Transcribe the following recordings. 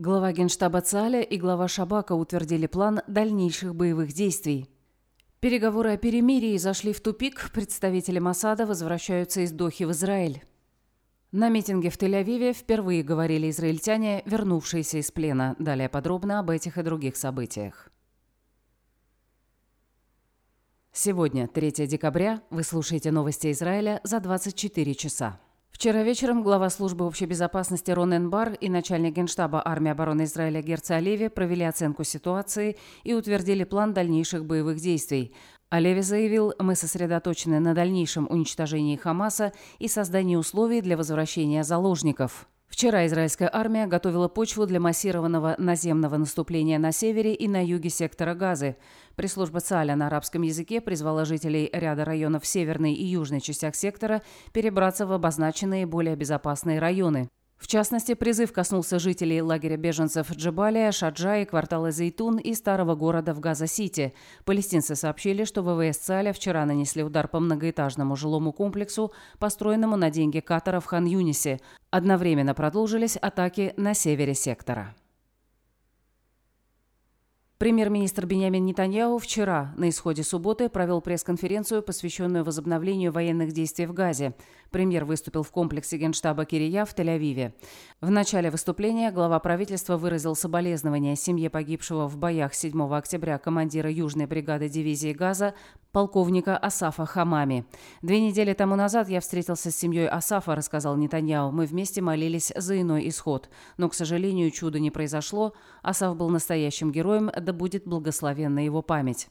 Глава Генштаба ЦАЛЯ и глава Шабака утвердили план дальнейших боевых действий. Переговоры о перемирии зашли в тупик, представители Масада возвращаются из Дохи в Израиль. На митинге в Тель-Авиве впервые говорили израильтяне, вернувшиеся из плена. Далее подробно об этих и других событиях. Сегодня, 3 декабря, вы слушаете новости Израиля за 24 часа. Вчера вечером глава службы общей безопасности Ронен Бар и начальник генштаба армии обороны Израиля Герца Олеви провели оценку ситуации и утвердили план дальнейших боевых действий. Олеви заявил, мы сосредоточены на дальнейшем уничтожении Хамаса и создании условий для возвращения заложников. Вчера израильская армия готовила почву для массированного наземного наступления на севере и на юге сектора Газы. Пресс-служба ЦАЛЯ на арабском языке призвала жителей ряда районов северной и южной частях сектора перебраться в обозначенные более безопасные районы. В частности, призыв коснулся жителей лагеря беженцев Джебалия, Шаджа и квартала Зейтун и старого города в Газа-Сити. Палестинцы сообщили, что ВВС ЦАЛЯ вчера нанесли удар по многоэтажному жилому комплексу, построенному на деньги Катара в Хан-Юнисе. Одновременно продолжились атаки на севере сектора. Премьер-министр Бенямин Нетаньяху вчера, на исходе субботы, провел пресс-конференцию, посвященную возобновлению военных действий в Газе. Премьер выступил в комплексе генштаба Кирия в Тель-Авиве. В начале выступления глава правительства выразил соболезнования семье погибшего в боях 7 октября командира Южной бригады дивизии Газа полковника Асафа Хамами. «Две недели тому назад я встретился с семьей Асафа», – рассказал Нетаньяу. «Мы вместе молились за иной исход. Но, к сожалению, чуда не произошло. Асаф был настоящим героем, да будет благословенна его память».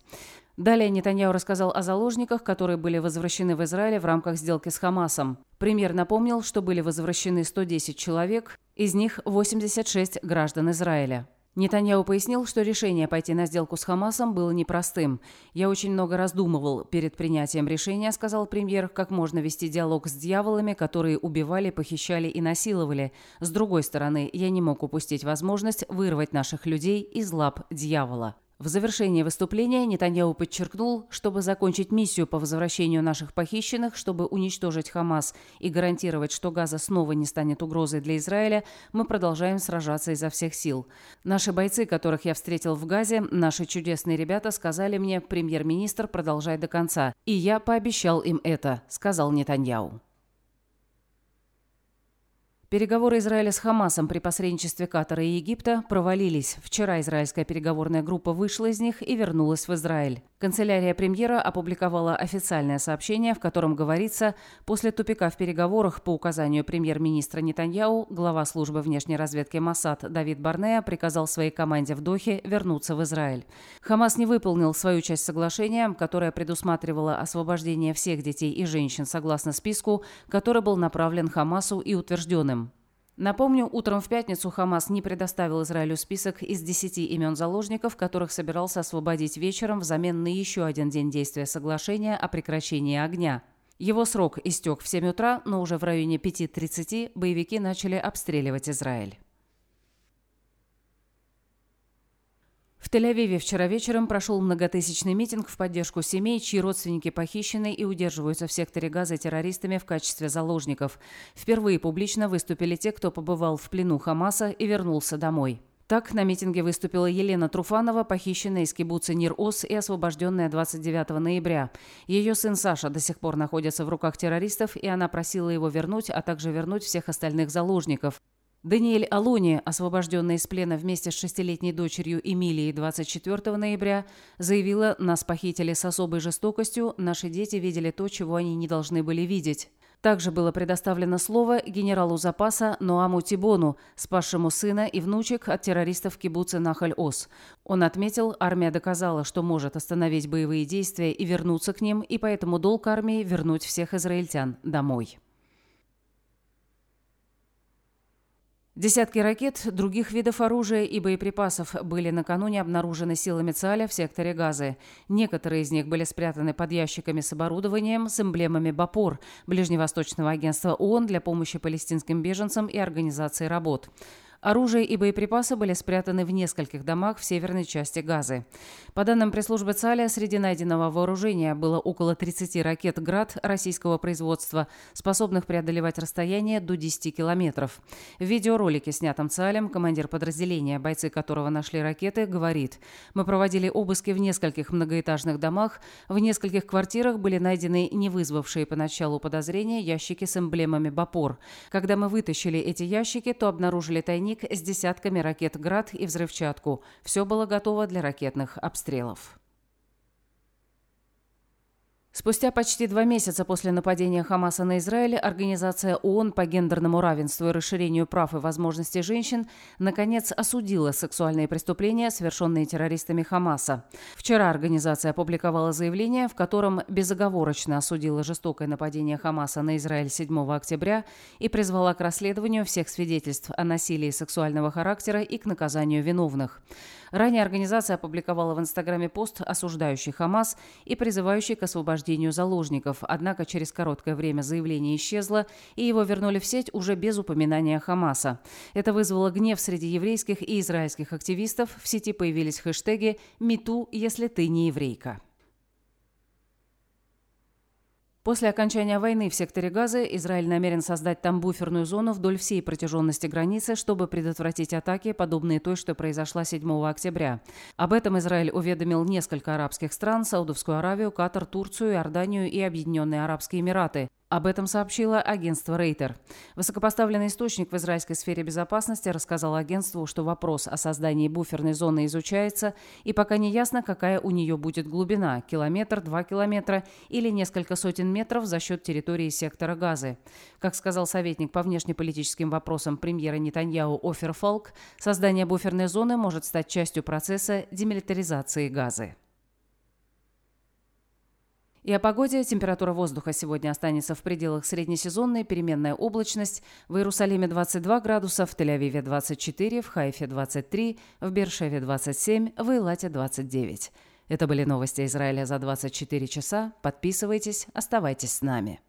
Далее Нетаньяу рассказал о заложниках, которые были возвращены в Израиле в рамках сделки с Хамасом. Премьер напомнил, что были возвращены 110 человек, из них 86 граждан Израиля. Нетаньяу пояснил, что решение пойти на сделку с Хамасом было непростым. «Я очень много раздумывал перед принятием решения», — сказал премьер, «как можно вести диалог с дьяволами, которые убивали, похищали и насиловали. С другой стороны, я не мог упустить возможность вырвать наших людей из лап дьявола». В завершении выступления Нетаньяу подчеркнул, чтобы закончить миссию по возвращению наших похищенных, чтобы уничтожить Хамас и гарантировать, что Газа снова не станет угрозой для Израиля, мы продолжаем сражаться изо всех сил. Наши бойцы, которых я встретил в Газе, наши чудесные ребята, сказали мне, премьер-министр, продолжай до конца. И я пообещал им это, сказал Нетаньяу. Переговоры Израиля с Хамасом при посредничестве Катара и Египта провалились. Вчера израильская переговорная группа вышла из них и вернулась в Израиль. Канцелярия премьера опубликовала официальное сообщение, в котором говорится, после тупика в переговорах по указанию премьер-министра Нетаньяу, глава службы внешней разведки Масад Давид Барнея приказал своей команде в Дохе вернуться в Израиль. Хамас не выполнил свою часть соглашения, которая предусматривала освобождение всех детей и женщин согласно списку, который был направлен Хамасу и утвержденным Напомню, утром в пятницу Хамас не предоставил Израилю список из 10 имен заложников, которых собирался освободить вечером взамен на еще один день действия соглашения о прекращении огня. Его срок истек в 7 утра, но уже в районе 5.30 боевики начали обстреливать Израиль. В Тель-Авиве вчера вечером прошел многотысячный митинг в поддержку семей, чьи родственники похищены и удерживаются в секторе газа террористами в качестве заложников. Впервые публично выступили те, кто побывал в плену Хамаса и вернулся домой. Так, на митинге выступила Елена Труфанова, похищенная из кибуца Нир-Ос и освобожденная 29 ноября. Ее сын Саша до сих пор находится в руках террористов, и она просила его вернуть, а также вернуть всех остальных заложников. Даниэль Алони, освобожденный из плена вместе с шестилетней дочерью Эмилией 24 ноября, заявила, нас похитили с особой жестокостью, наши дети видели то, чего они не должны были видеть. Также было предоставлено слово генералу запаса Ноаму Тибону, спасшему сына и внучек от террористов кибуца Нахаль-Ос. Он отметил, армия доказала, что может остановить боевые действия и вернуться к ним, и поэтому долг армии вернуть всех израильтян домой. Десятки ракет, других видов оружия и боеприпасов были накануне обнаружены силами ЦАЛЯ в секторе Газы. Некоторые из них были спрятаны под ящиками с оборудованием с эмблемами БАПОР, Ближневосточного агентства ООН для помощи палестинским беженцам и организации работ. Оружие и боеприпасы были спрятаны в нескольких домах в северной части Газы. По данным пресс-службы ЦАЛЯ, среди найденного вооружения было около 30 ракет «Град» российского производства, способных преодолевать расстояние до 10 километров. В видеоролике, снятом ЦАЛем, командир подразделения, бойцы которого нашли ракеты, говорит, «Мы проводили обыски в нескольких многоэтажных домах, в нескольких квартирах были найдены не вызвавшие поначалу подозрения ящики с эмблемами «Бапор». Когда мы вытащили эти ящики, то обнаружили тайник с десятками ракет «Град» и взрывчатку. Все было готово для ракетных обстрелов. Спустя почти два месяца после нападения Хамаса на Израиль, Организация ООН по гендерному равенству и расширению прав и возможностей женщин наконец осудила сексуальные преступления, совершенные террористами Хамаса. Вчера организация опубликовала заявление, в котором безоговорочно осудила жестокое нападение Хамаса на Израиль 7 октября и призвала к расследованию всех свидетельств о насилии сексуального характера и к наказанию виновных. Ранее организация опубликовала в Инстаграме пост, осуждающий Хамас и призывающий к освобождению заложников, однако через короткое время заявление исчезло, и его вернули в сеть уже без упоминания Хамаса. Это вызвало гнев среди еврейских и израильских активистов. В сети появились хэштеги «Мету, если ты не еврейка». После окончания войны в секторе Газы Израиль намерен создать там буферную зону вдоль всей протяженности границы, чтобы предотвратить атаки, подобные той, что произошла 7 октября. Об этом Израиль уведомил несколько арабских стран – Саудовскую Аравию, Катар, Турцию, Иорданию и Объединенные Арабские Эмираты. Об этом сообщило агентство Рейтер. Высокопоставленный источник в израильской сфере безопасности рассказал агентству, что вопрос о создании буферной зоны изучается, и пока не ясно, какая у нее будет глубина – километр, два километра или несколько сотен метров за счет территории сектора Газы. Как сказал советник по внешнеполитическим вопросам премьера Нетаньяу Офер Фолк, создание буферной зоны может стать частью процесса демилитаризации Газы. И о погоде. Температура воздуха сегодня останется в пределах среднесезонной, переменная облачность. В Иерусалиме 22 градуса, в Тель-Авиве 24, в Хайфе 23, в Бершеве 27, в Илате 29. Это были новости Израиля за 24 часа. Подписывайтесь, оставайтесь с нами.